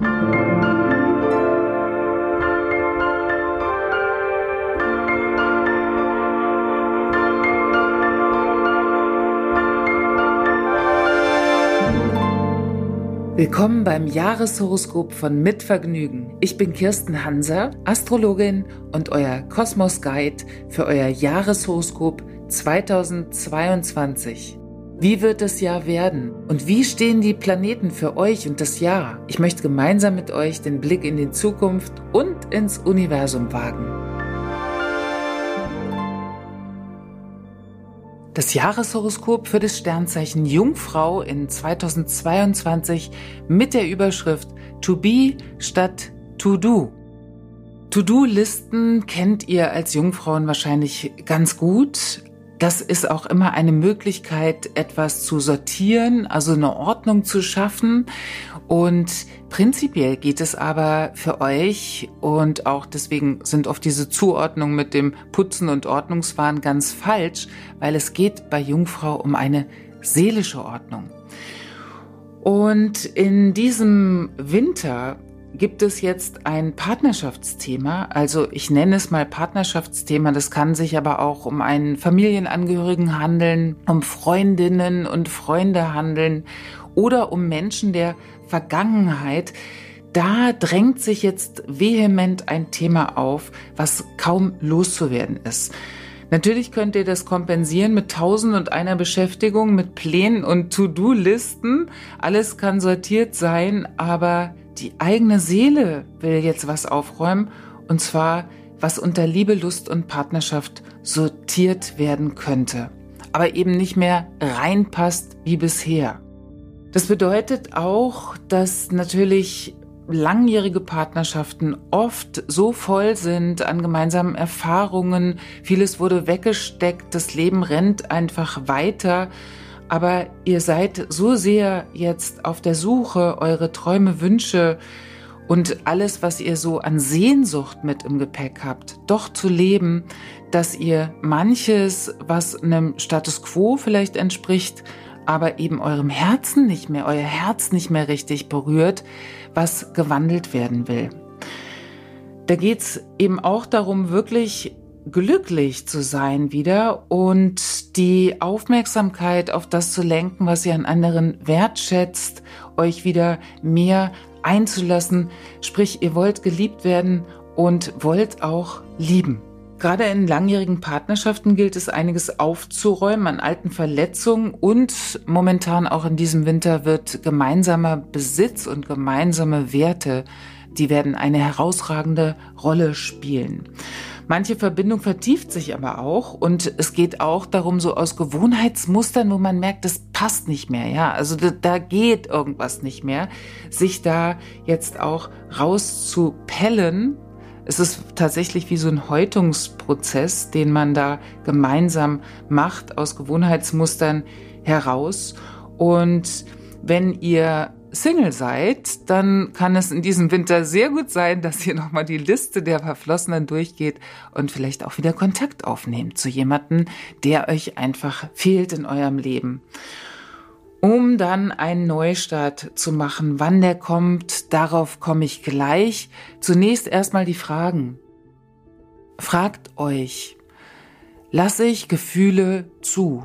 Willkommen beim Jahreshoroskop von Mitvergnügen. Ich bin Kirsten Hanser, Astrologin und euer Kosmos Guide für euer Jahreshoroskop 2022. Wie wird das Jahr werden? Und wie stehen die Planeten für euch und das Jahr? Ich möchte gemeinsam mit euch den Blick in die Zukunft und ins Universum wagen. Das Jahreshoroskop für das Sternzeichen Jungfrau in 2022 mit der Überschrift To Be statt To Do. To-Do-Listen kennt ihr als Jungfrauen wahrscheinlich ganz gut. Das ist auch immer eine Möglichkeit, etwas zu sortieren, also eine Ordnung zu schaffen. Und prinzipiell geht es aber für euch und auch deswegen sind oft diese Zuordnungen mit dem Putzen und Ordnungswahn ganz falsch, weil es geht bei Jungfrau um eine seelische Ordnung. Und in diesem Winter gibt es jetzt ein Partnerschaftsthema. Also ich nenne es mal Partnerschaftsthema. Das kann sich aber auch um einen Familienangehörigen handeln, um Freundinnen und Freunde handeln oder um Menschen der Vergangenheit. Da drängt sich jetzt vehement ein Thema auf, was kaum loszuwerden ist. Natürlich könnt ihr das kompensieren mit tausend und einer Beschäftigung, mit Plänen und To-Do-Listen. Alles kann sortiert sein, aber die eigene Seele will jetzt was aufräumen, und zwar was unter Liebe, Lust und Partnerschaft sortiert werden könnte, aber eben nicht mehr reinpasst wie bisher. Das bedeutet auch, dass natürlich langjährige Partnerschaften oft so voll sind an gemeinsamen Erfahrungen, vieles wurde weggesteckt, das Leben rennt einfach weiter aber ihr seid so sehr jetzt auf der Suche, eure Träume, Wünsche und alles, was ihr so an Sehnsucht mit im Gepäck habt, doch zu leben, dass ihr manches, was einem Status quo vielleicht entspricht, aber eben eurem Herzen nicht mehr, euer Herz nicht mehr richtig berührt, was gewandelt werden will. Da geht's eben auch darum, wirklich glücklich zu sein wieder und die Aufmerksamkeit auf das zu lenken, was ihr an anderen wertschätzt, euch wieder mehr einzulassen. Sprich, ihr wollt geliebt werden und wollt auch lieben. Gerade in langjährigen Partnerschaften gilt es einiges aufzuräumen an alten Verletzungen und momentan auch in diesem Winter wird gemeinsamer Besitz und gemeinsame Werte, die werden eine herausragende Rolle spielen. Manche Verbindung vertieft sich aber auch und es geht auch darum, so aus Gewohnheitsmustern, wo man merkt, das passt nicht mehr, ja, also da, da geht irgendwas nicht mehr, sich da jetzt auch rauszupellen. Es ist tatsächlich wie so ein Häutungsprozess, den man da gemeinsam macht aus Gewohnheitsmustern heraus. Und wenn ihr Single seid, dann kann es in diesem Winter sehr gut sein, dass ihr nochmal die Liste der Verflossenen durchgeht und vielleicht auch wieder Kontakt aufnehmt zu jemanden, der euch einfach fehlt in eurem Leben. Um dann einen Neustart zu machen, wann der kommt, darauf komme ich gleich. Zunächst erstmal die Fragen. Fragt euch, lasse ich Gefühle zu?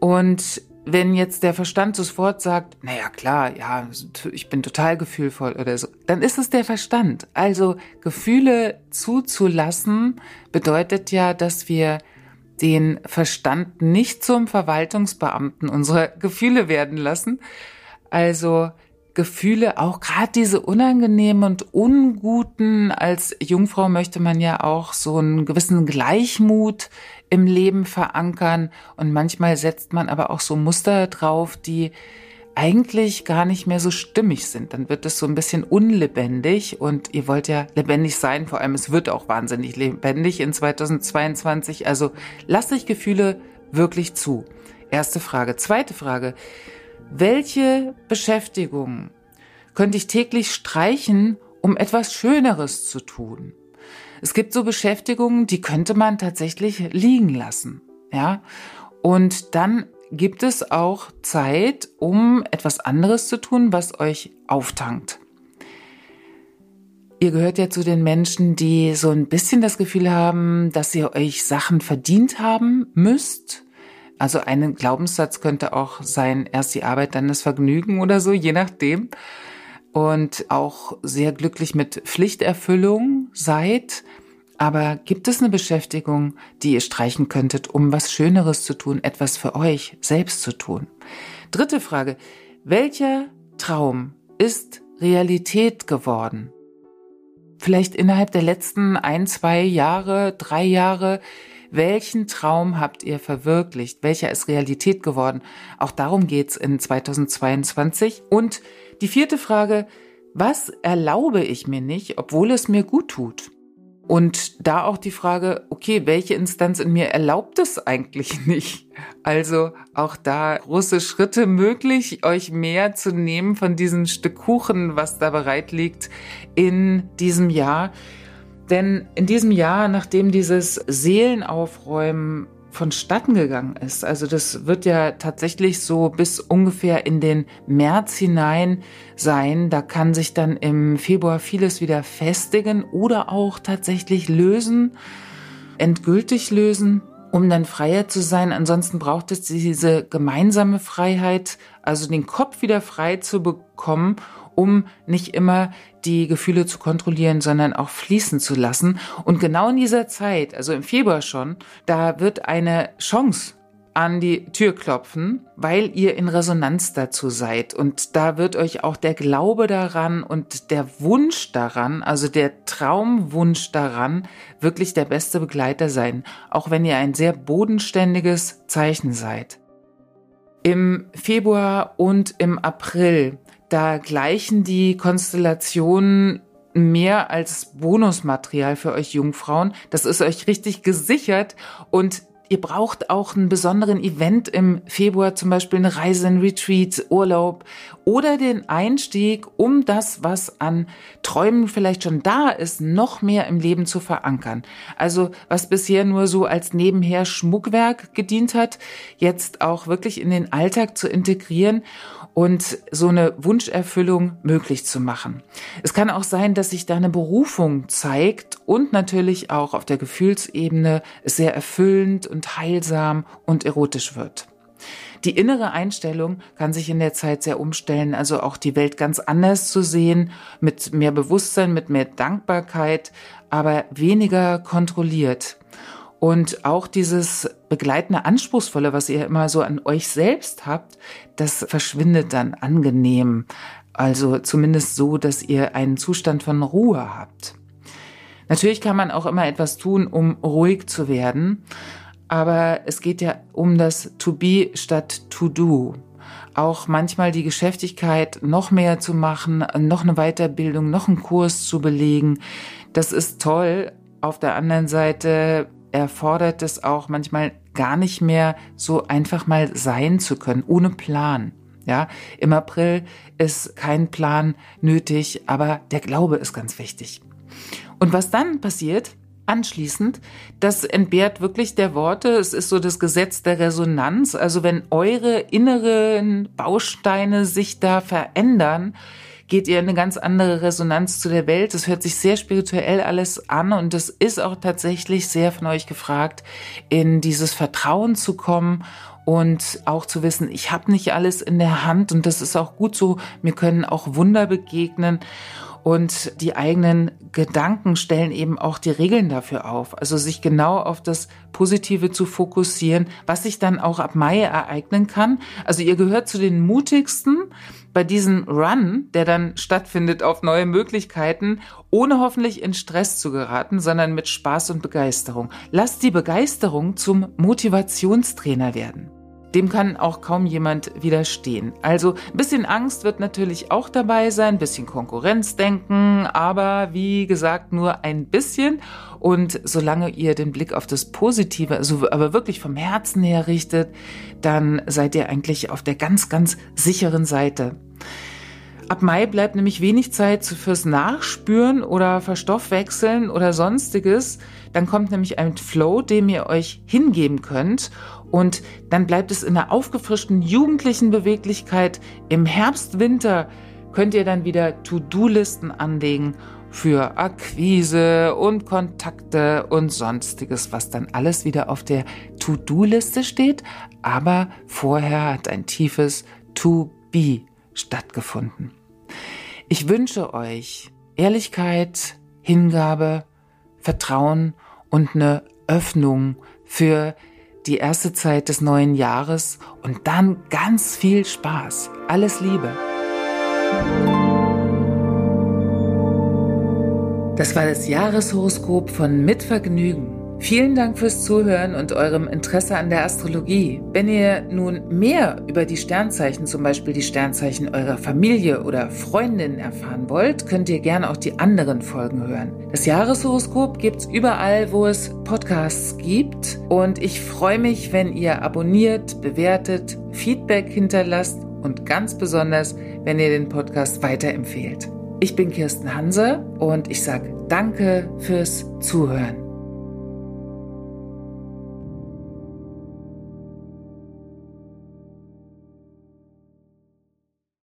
Und wenn jetzt der Verstand sofort sagt, naja klar, ja, ich bin total gefühlvoll oder so, dann ist es der Verstand. Also Gefühle zuzulassen bedeutet ja, dass wir den Verstand nicht zum Verwaltungsbeamten unserer Gefühle werden lassen. Also Gefühle, auch gerade diese unangenehmen und unguten, als Jungfrau möchte man ja auch so einen gewissen Gleichmut im Leben verankern und manchmal setzt man aber auch so Muster drauf, die eigentlich gar nicht mehr so stimmig sind. Dann wird es so ein bisschen unlebendig und ihr wollt ja lebendig sein, vor allem es wird auch wahnsinnig lebendig in 2022. Also lasst euch Gefühle wirklich zu. Erste Frage. Zweite Frage. Welche Beschäftigung könnte ich täglich streichen, um etwas Schöneres zu tun? Es gibt so Beschäftigungen, die könnte man tatsächlich liegen lassen. Ja. Und dann gibt es auch Zeit, um etwas anderes zu tun, was euch auftankt. Ihr gehört ja zu den Menschen, die so ein bisschen das Gefühl haben, dass ihr euch Sachen verdient haben müsst. Also ein Glaubenssatz könnte auch sein, erst die Arbeit, dann das Vergnügen oder so, je nachdem. Und auch sehr glücklich mit Pflichterfüllung seid. Aber gibt es eine Beschäftigung, die ihr streichen könntet, um was Schöneres zu tun, etwas für euch selbst zu tun? Dritte Frage. Welcher Traum ist Realität geworden? vielleicht innerhalb der letzten ein, zwei Jahre, drei Jahre, welchen Traum habt ihr verwirklicht? Welcher ist Realität geworden? Auch darum geht's in 2022. Und die vierte Frage, was erlaube ich mir nicht, obwohl es mir gut tut? Und da auch die Frage, okay, welche Instanz in mir erlaubt es eigentlich nicht? Also auch da große Schritte möglich, euch mehr zu nehmen von diesem Stück Kuchen, was da bereit liegt in diesem Jahr. Denn in diesem Jahr, nachdem dieses Seelenaufräumen vonstatten gegangen ist. Also das wird ja tatsächlich so bis ungefähr in den März hinein sein. Da kann sich dann im Februar vieles wieder festigen oder auch tatsächlich lösen, endgültig lösen, um dann freier zu sein. Ansonsten braucht es diese gemeinsame Freiheit, also den Kopf wieder frei zu bekommen um nicht immer die Gefühle zu kontrollieren, sondern auch fließen zu lassen. Und genau in dieser Zeit, also im Februar schon, da wird eine Chance an die Tür klopfen, weil ihr in Resonanz dazu seid. Und da wird euch auch der Glaube daran und der Wunsch daran, also der Traumwunsch daran, wirklich der beste Begleiter sein, auch wenn ihr ein sehr bodenständiges Zeichen seid. Im Februar und im April da gleichen die Konstellationen mehr als Bonusmaterial für euch Jungfrauen. Das ist euch richtig gesichert und Ihr braucht auch einen besonderen Event im Februar, zum Beispiel eine Reise, ein Retreat, Urlaub oder den Einstieg, um das, was an Träumen vielleicht schon da ist, noch mehr im Leben zu verankern. Also was bisher nur so als nebenher Schmuckwerk gedient hat, jetzt auch wirklich in den Alltag zu integrieren und so eine Wunscherfüllung möglich zu machen. Es kann auch sein, dass sich da eine Berufung zeigt und natürlich auch auf der Gefühlsebene sehr erfüllend und heilsam und erotisch wird. Die innere Einstellung kann sich in der Zeit sehr umstellen, also auch die Welt ganz anders zu sehen, mit mehr Bewusstsein, mit mehr Dankbarkeit, aber weniger kontrolliert. Und auch dieses begleitende Anspruchsvolle, was ihr immer so an euch selbst habt, das verschwindet dann angenehm. Also zumindest so, dass ihr einen Zustand von Ruhe habt. Natürlich kann man auch immer etwas tun, um ruhig zu werden. Aber es geht ja um das To Be statt To Do. Auch manchmal die Geschäftigkeit noch mehr zu machen, noch eine Weiterbildung, noch einen Kurs zu belegen. Das ist toll. Auf der anderen Seite erfordert es auch manchmal gar nicht mehr so einfach mal sein zu können, ohne Plan. Ja, im April ist kein Plan nötig, aber der Glaube ist ganz wichtig. Und was dann passiert, anschließend, das entbehrt wirklich der Worte. Es ist so das Gesetz der Resonanz. Also wenn eure inneren Bausteine sich da verändern, geht ihr in eine ganz andere Resonanz zu der Welt. Es hört sich sehr spirituell alles an und es ist auch tatsächlich sehr von euch gefragt, in dieses Vertrauen zu kommen und auch zu wissen, ich habe nicht alles in der Hand und das ist auch gut so. Mir können auch Wunder begegnen. Und die eigenen Gedanken stellen eben auch die Regeln dafür auf. Also sich genau auf das Positive zu fokussieren, was sich dann auch ab Mai ereignen kann. Also ihr gehört zu den mutigsten bei diesem Run, der dann stattfindet auf neue Möglichkeiten, ohne hoffentlich in Stress zu geraten, sondern mit Spaß und Begeisterung. Lasst die Begeisterung zum Motivationstrainer werden. Dem kann auch kaum jemand widerstehen. Also ein bisschen Angst wird natürlich auch dabei sein, ein bisschen Konkurrenzdenken, aber wie gesagt nur ein bisschen. Und solange ihr den Blick auf das Positive, also aber wirklich vom Herzen her richtet, dann seid ihr eigentlich auf der ganz, ganz sicheren Seite. Ab Mai bleibt nämlich wenig Zeit fürs Nachspüren oder Verstoffwechseln oder sonstiges. Dann kommt nämlich ein Flow, dem ihr euch hingeben könnt. Und dann bleibt es in der aufgefrischten jugendlichen Beweglichkeit im Herbst, Winter könnt ihr dann wieder To-Do-Listen anlegen für Akquise und Kontakte und sonstiges, was dann alles wieder auf der To-Do-Liste steht, aber vorher hat ein tiefes To-Be stattgefunden. Ich wünsche euch Ehrlichkeit, Hingabe, Vertrauen und eine Öffnung für die erste Zeit des neuen Jahres und dann ganz viel Spaß. Alles Liebe. Das war das Jahreshoroskop von Mitvergnügen. Vielen Dank fürs Zuhören und eurem Interesse an der Astrologie. Wenn ihr nun mehr über die Sternzeichen, zum Beispiel die Sternzeichen eurer Familie oder Freundin erfahren wollt, könnt ihr gerne auch die anderen Folgen hören. Das Jahreshoroskop gibt's überall, wo es Podcasts gibt. Und ich freue mich, wenn ihr abonniert, bewertet, Feedback hinterlasst und ganz besonders, wenn ihr den Podcast weiterempfehlt. Ich bin Kirsten Hanse und ich sage danke fürs Zuhören.